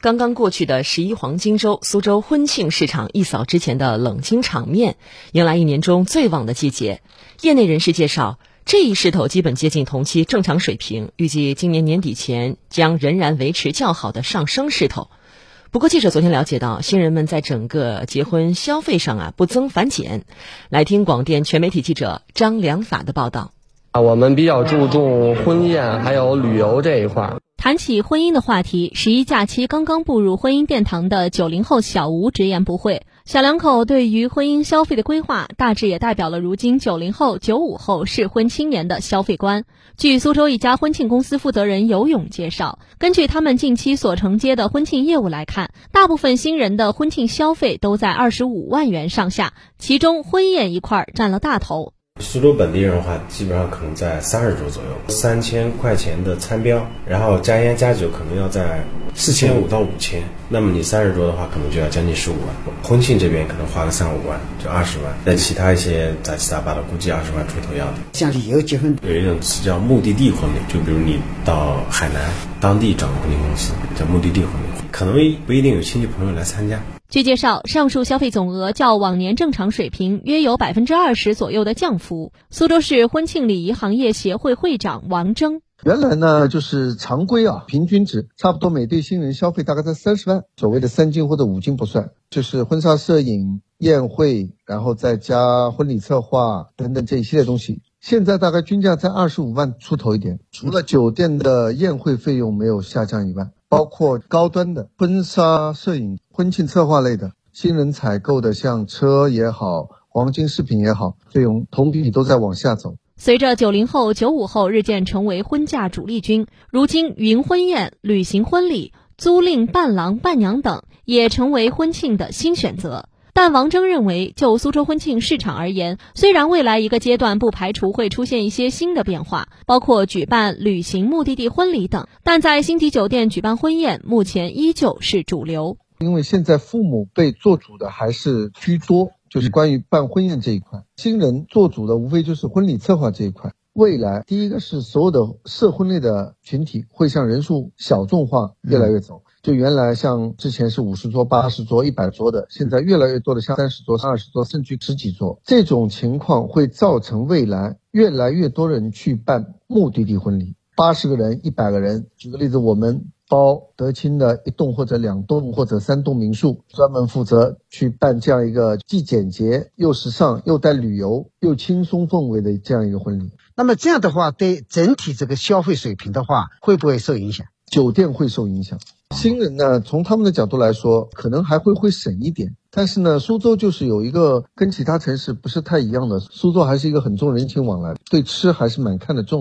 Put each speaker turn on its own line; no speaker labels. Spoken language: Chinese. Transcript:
刚刚过去的十一黄金周，苏州婚庆市场一扫之前的冷清场面，迎来一年中最旺的季节。业内人士介绍，这一势头基本接近同期正常水平，预计今年年底前将仍然维持较好的上升势头。不过，记者昨天了解到，新人们在整个结婚消费上啊不增反减。来听广电全媒体记者张良法的报道。
啊，我们比较注重婚宴还有旅游这一块儿。
谈起婚姻的话题，十一假期刚刚步入婚姻殿堂的九零后小吴直言不讳。小两口对于婚姻消费的规划，大致也代表了如今九零后、九五后适婚青年的消费观。据苏州一家婚庆公司负责人尤勇介绍，根据他们近期所承接的婚庆业务来看，大部分新人的婚庆消费都在二十五万元上下，其中婚宴一块占了大头。
苏州本地人的话，基本上可能在三十桌左右，三千块钱的餐标，然后加烟加酒可能要在四千五到五千。那么你三十桌的话，可能就要将近十五万。婚庆这边可能花个三五万，就二十万。那其他一些杂七杂八的，估计二十万出头要的。
像旅游结婚，
有一种词叫目的地婚礼，就比如你到海南当地找个婚礼公司，叫目的地婚礼，可能不一定有亲戚朋友来参加。
据介绍，上述消费总额较往年正常水平约有百分之二十左右的降幅。苏州市婚庆礼仪行业协会会长王征：
原来呢，就是常规啊，平均值差不多每对新人消费大概在三十万，所谓的三金或者五金不算，就是婚纱摄影、宴会，然后再加婚礼策划等等这一系列东西。现在大概均价在二十五万出头一点，除了酒店的宴会费用没有下降以外。包括高端的婚纱摄影、婚庆策划类的，新人采购的像车也好、黄金饰品也好，费用同比都在往下走。
随着九零后、九五后日渐成为婚嫁主力军，如今云婚宴、旅行婚礼、租赁伴郎伴娘等也成为婚庆的新选择。但王征认为，就苏州婚庆市场而言，虽然未来一个阶段不排除会出现一些新的变化，包括举办旅行目的地婚礼等，但在星级酒店举办婚宴，目前依旧是主流。
因为现在父母辈做主的还是居多，就是关于办婚宴这一块，新人做主的无非就是婚礼策划这一块。未来，第一个是所有的社婚类的群体会向人数小众化越来越走。就原来像之前是五十桌、八十桌、一百桌的，现在越来越多的像三十桌、二十桌，甚至十几桌。这种情况会造成未来越来越多人去办目的地婚礼，八十个人、一百个人。举个例子，我们包德清的一栋或者两栋或者三栋民宿，专门负责去办这样一个既简洁又时尚又带旅游又轻松氛围的这样一个婚礼。
那么这样的话，对整体这个消费水平的话，会不会受影响？
酒店会受影响。新人呢，从他们的角度来说，可能还会会省一点。但是呢，苏州就是有一个跟其他城市不是太一样的，苏州还是一个很重人情往来，对吃还是蛮看得重。